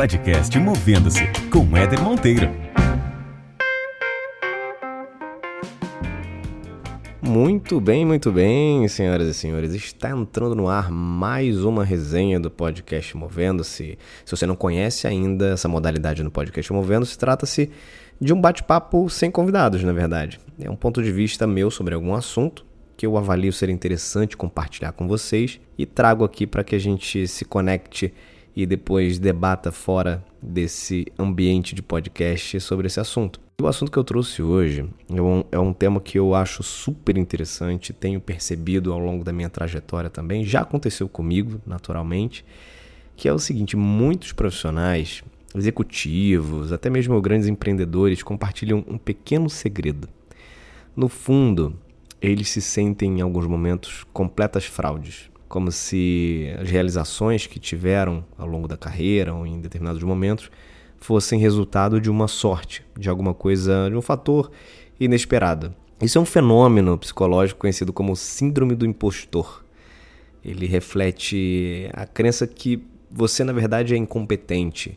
podcast Movendo-se com Éder Monteiro. Muito bem, muito bem, senhoras e senhores. Está entrando no ar mais uma resenha do podcast Movendo-se. Se você não conhece ainda essa modalidade no podcast Movendo-se, trata-se de um bate-papo sem convidados, na verdade. É um ponto de vista meu sobre algum assunto que eu avalio ser interessante compartilhar com vocês e trago aqui para que a gente se conecte e depois debata fora desse ambiente de podcast sobre esse assunto. O assunto que eu trouxe hoje é um, é um, tema que eu acho super interessante, tenho percebido ao longo da minha trajetória também, já aconteceu comigo, naturalmente, que é o seguinte: muitos profissionais, executivos, até mesmo grandes empreendedores compartilham um pequeno segredo. No fundo, eles se sentem em alguns momentos completas fraudes como se as realizações que tiveram ao longo da carreira ou em determinados momentos fossem resultado de uma sorte, de alguma coisa, de um fator inesperado. Isso é um fenômeno psicológico conhecido como síndrome do impostor. Ele reflete a crença que você na verdade é incompetente,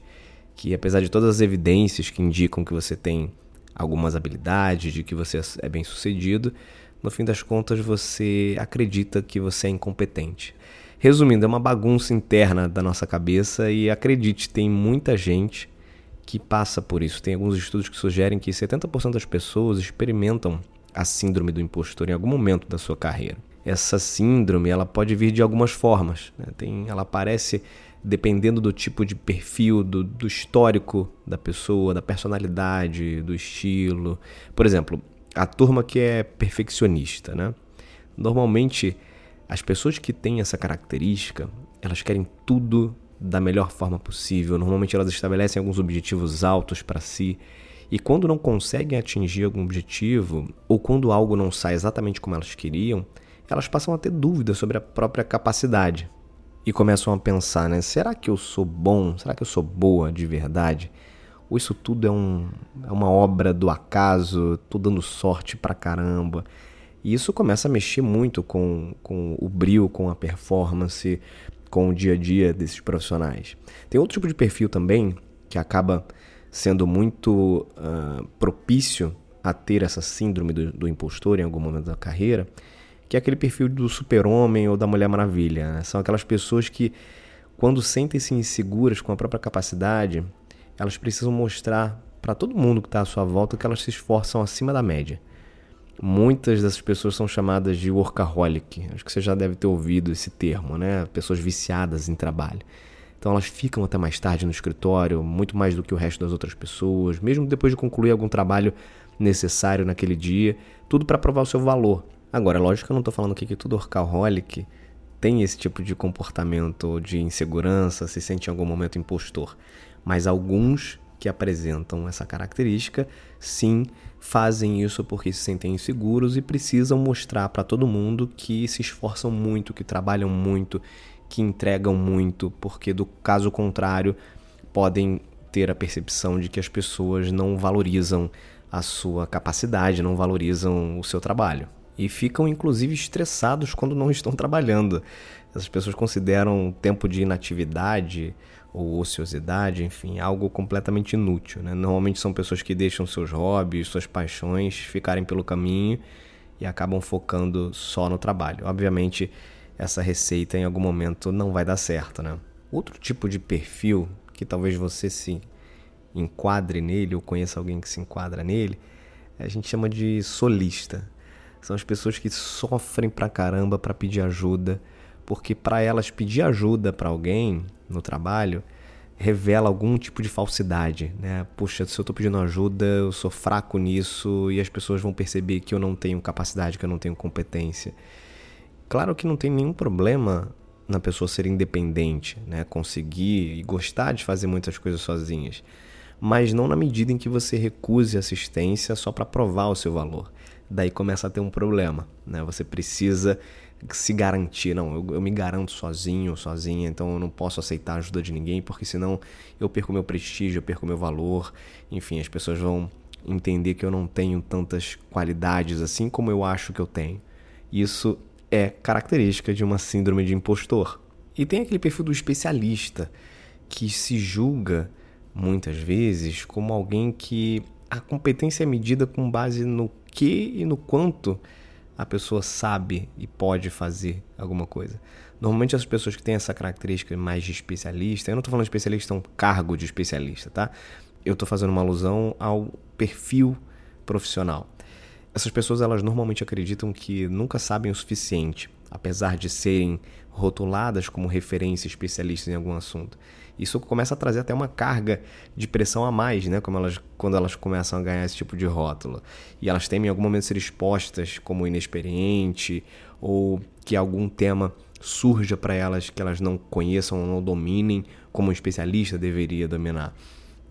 que apesar de todas as evidências que indicam que você tem algumas habilidades, de que você é bem-sucedido, no fim das contas você acredita que você é incompetente. Resumindo, é uma bagunça interna da nossa cabeça e acredite, tem muita gente que passa por isso. Tem alguns estudos que sugerem que 70% das pessoas experimentam a síndrome do impostor em algum momento da sua carreira. Essa síndrome ela pode vir de algumas formas. Né? Tem, ela aparece dependendo do tipo de perfil, do, do histórico da pessoa, da personalidade, do estilo. Por exemplo, a turma que é perfeccionista, né? Normalmente, as pessoas que têm essa característica, elas querem tudo da melhor forma possível. Normalmente, elas estabelecem alguns objetivos altos para si. E quando não conseguem atingir algum objetivo, ou quando algo não sai exatamente como elas queriam, elas passam a ter dúvidas sobre a própria capacidade. E começam a pensar, né? Será que eu sou bom? Será que eu sou boa de verdade? Ou isso tudo é, um, é uma obra do acaso, tô dando sorte pra caramba. E isso começa a mexer muito com, com o brilho, com a performance, com o dia a dia desses profissionais. Tem outro tipo de perfil também que acaba sendo muito uh, propício a ter essa síndrome do, do, impostor em algum momento da carreira, que é aquele perfil do super-homem ou da Mulher Maravilha. Né? São aquelas pessoas que, quando sentem-se inseguras com a própria capacidade, elas precisam mostrar para todo mundo que está à sua volta que elas se esforçam acima da média. Muitas dessas pessoas são chamadas de workaholic. Acho que você já deve ter ouvido esse termo, né? Pessoas viciadas em trabalho. Então elas ficam até mais tarde no escritório, muito mais do que o resto das outras pessoas, mesmo depois de concluir algum trabalho necessário naquele dia, tudo para provar o seu valor. Agora, lógico que eu não estou falando aqui que todo workaholic tem esse tipo de comportamento de insegurança, se sente em algum momento impostor mas alguns que apresentam essa característica, sim, fazem isso porque se sentem inseguros e precisam mostrar para todo mundo que se esforçam muito, que trabalham muito, que entregam muito, porque do caso contrário podem ter a percepção de que as pessoas não valorizam a sua capacidade, não valorizam o seu trabalho. E ficam inclusive estressados quando não estão trabalhando. Essas pessoas consideram tempo de inatividade ou ociosidade, enfim, algo completamente inútil. Né? Normalmente são pessoas que deixam seus hobbies, suas paixões ficarem pelo caminho e acabam focando só no trabalho. Obviamente, essa receita em algum momento não vai dar certo. Né? Outro tipo de perfil que talvez você se enquadre nele ou conheça alguém que se enquadra nele, a gente chama de solista. São as pessoas que sofrem pra caramba para pedir ajuda, porque para elas pedir ajuda para alguém no trabalho revela algum tipo de falsidade, né? Puxa, se eu estou pedindo ajuda, eu sou fraco nisso e as pessoas vão perceber que eu não tenho capacidade, que eu não tenho competência. Claro que não tem nenhum problema na pessoa ser independente, né? Conseguir e gostar de fazer muitas coisas sozinhas, mas não na medida em que você recuse assistência só para provar o seu valor. Daí começa a ter um problema, né? Você precisa se garantir. Não, eu, eu, me garanto sozinho, sozinha, então eu não posso aceitar a ajuda de ninguém, porque senão eu perco meu prestígio, eu perco meu valor. Enfim, as pessoas vão entender que eu não tenho tantas qualidades assim como eu acho que eu tenho. Isso é característica de uma síndrome de impostor. E tem aquele perfil do especialista, que se julga muitas vezes como alguém que a competência é medida com base no que e no quanto a pessoa sabe e pode fazer alguma coisa. Normalmente as pessoas que têm essa característica mais de especialista, eu não estou falando de especialista, é um cargo de especialista, tá? Eu estou fazendo uma alusão ao perfil profissional. Essas pessoas elas normalmente acreditam que nunca sabem o suficiente, apesar de serem rotuladas como referência especialistas em algum assunto. Isso começa a trazer até uma carga de pressão a mais, né? Como elas, quando elas começam a ganhar esse tipo de rótulo. E elas temem em algum momento ser expostas como inexperiente ou que algum tema surja para elas que elas não conheçam ou não dominem como um especialista deveria dominar.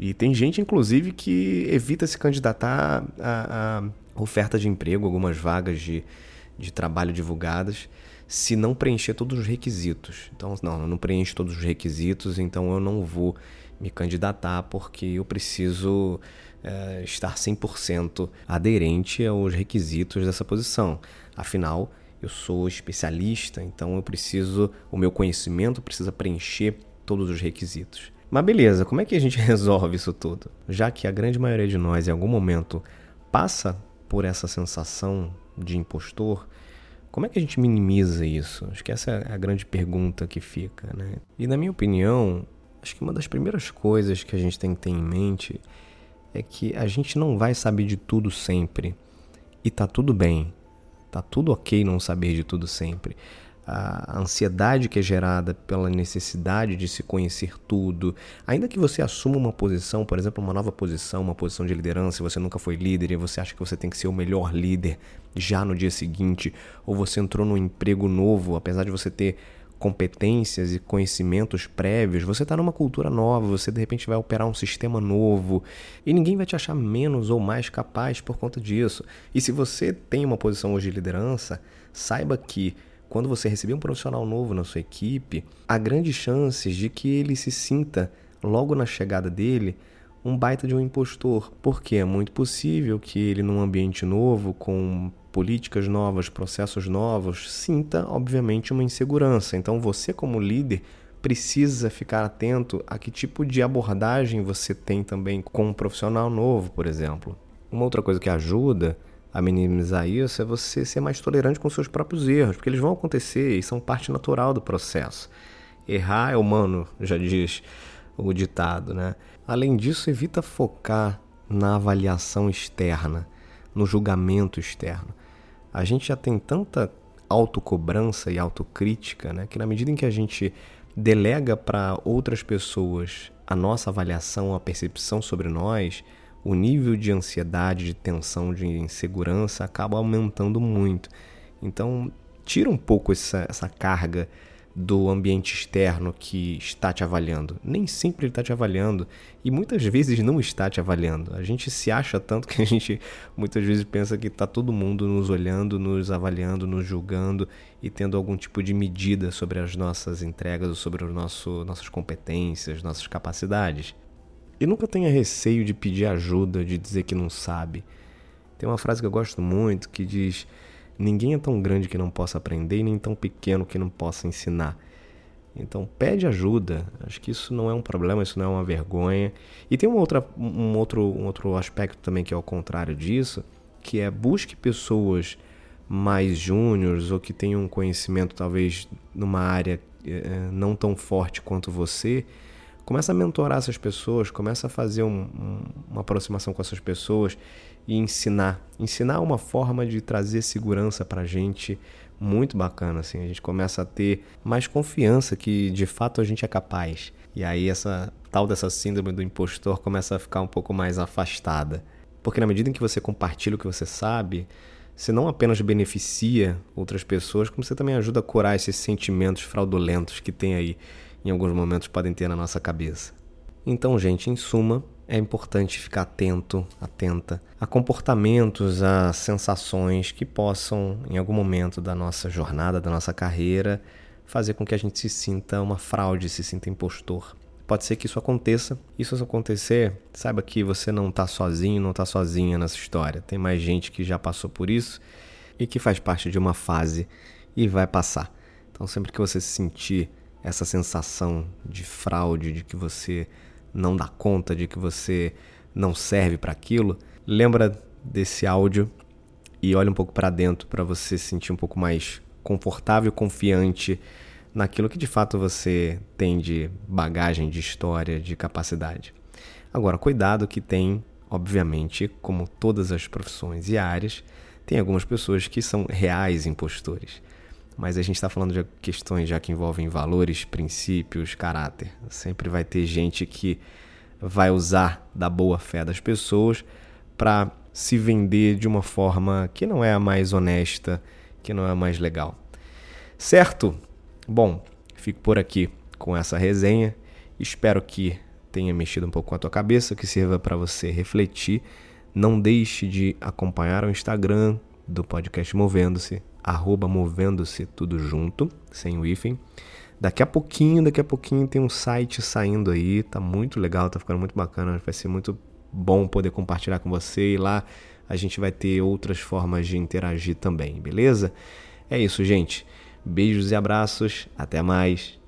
E tem gente, inclusive, que evita se candidatar a, a oferta de emprego, algumas vagas de, de trabalho divulgadas, se não preencher todos os requisitos. Então, não, eu não preencho todos os requisitos, então eu não vou me candidatar porque eu preciso é, estar 100% aderente aos requisitos dessa posição. Afinal, eu sou especialista, então eu preciso, o meu conhecimento precisa preencher todos os requisitos. Mas beleza, como é que a gente resolve isso tudo? Já que a grande maioria de nós, em algum momento, passa por essa sensação de impostor, como é que a gente minimiza isso? Acho que essa é a grande pergunta que fica, né? E na minha opinião, acho que uma das primeiras coisas que a gente tem que ter em mente é que a gente não vai saber de tudo sempre. E tá tudo bem. Tá tudo ok não saber de tudo sempre a ansiedade que é gerada pela necessidade de se conhecer tudo, ainda que você assuma uma posição, por exemplo, uma nova posição, uma posição de liderança, você nunca foi líder e você acha que você tem que ser o melhor líder já no dia seguinte, ou você entrou num emprego novo, apesar de você ter competências e conhecimentos prévios, você está numa cultura nova, você de repente vai operar um sistema novo e ninguém vai te achar menos ou mais capaz por conta disso. E se você tem uma posição hoje de liderança, saiba que quando você receber um profissional novo na sua equipe, há grandes chances de que ele se sinta, logo na chegada dele, um baita de um impostor, porque é muito possível que ele, num ambiente novo, com políticas novas, processos novos, sinta, obviamente, uma insegurança. Então, você, como líder, precisa ficar atento a que tipo de abordagem você tem também com um profissional novo, por exemplo. Uma outra coisa que ajuda a minimizar isso é você ser mais tolerante com seus próprios erros, porque eles vão acontecer e são parte natural do processo. Errar é humano, já diz o ditado, né? Além disso, evita focar na avaliação externa, no julgamento externo. A gente já tem tanta autocobrança e autocrítica, né, que na medida em que a gente delega para outras pessoas a nossa avaliação, a percepção sobre nós, o nível de ansiedade, de tensão, de insegurança acaba aumentando muito. Então, tira um pouco essa, essa carga do ambiente externo que está te avaliando. Nem sempre ele está te avaliando e muitas vezes não está te avaliando. A gente se acha tanto que a gente muitas vezes pensa que está todo mundo nos olhando, nos avaliando, nos julgando e tendo algum tipo de medida sobre as nossas entregas ou sobre o nosso, nossas competências, nossas capacidades. E nunca tenha receio de pedir ajuda, de dizer que não sabe. Tem uma frase que eu gosto muito que diz: Ninguém é tão grande que não possa aprender e nem tão pequeno que não possa ensinar. Então pede ajuda. Acho que isso não é um problema, isso não é uma vergonha. E tem uma outra, um, outro, um outro aspecto também que é ao contrário disso, que é busque pessoas mais júniores ou que tenham um conhecimento talvez numa área eh, não tão forte quanto você Começa a mentorar essas pessoas, começa a fazer um, um, uma aproximação com essas pessoas e ensinar. Ensinar uma forma de trazer segurança para a gente muito bacana. Assim. A gente começa a ter mais confiança que de fato a gente é capaz. E aí essa tal dessa síndrome do impostor começa a ficar um pouco mais afastada. Porque na medida em que você compartilha o que você sabe, você não apenas beneficia outras pessoas, como você também ajuda a curar esses sentimentos fraudulentos que tem aí em alguns momentos podem ter na nossa cabeça. Então, gente, em suma, é importante ficar atento, atenta a comportamentos, a sensações que possam, em algum momento da nossa jornada, da nossa carreira, fazer com que a gente se sinta uma fraude, se sinta impostor. Pode ser que isso aconteça. Isso acontecer, saiba que você não está sozinho, não está sozinha nessa história. Tem mais gente que já passou por isso e que faz parte de uma fase e vai passar. Então, sempre que você se sentir essa sensação de fraude, de que você não dá conta, de que você não serve para aquilo, lembra desse áudio e olha um pouco para dentro para você se sentir um pouco mais confortável, confiante naquilo que de fato você tem de bagagem, de história, de capacidade. Agora, cuidado que tem, obviamente, como todas as profissões e áreas, tem algumas pessoas que são reais impostores. Mas a gente está falando de questões já que envolvem valores, princípios, caráter. Sempre vai ter gente que vai usar da boa fé das pessoas para se vender de uma forma que não é a mais honesta, que não é a mais legal. Certo? Bom, fico por aqui com essa resenha. Espero que tenha mexido um pouco com a tua cabeça, que sirva para você refletir. Não deixe de acompanhar o Instagram do podcast Movendo-se, arroba Movendo-se tudo junto, sem o hífen. Daqui a pouquinho, daqui a pouquinho tem um site saindo aí, tá muito legal, tá ficando muito bacana, vai ser muito bom poder compartilhar com você e lá a gente vai ter outras formas de interagir também, beleza? É isso, gente. Beijos e abraços. Até mais.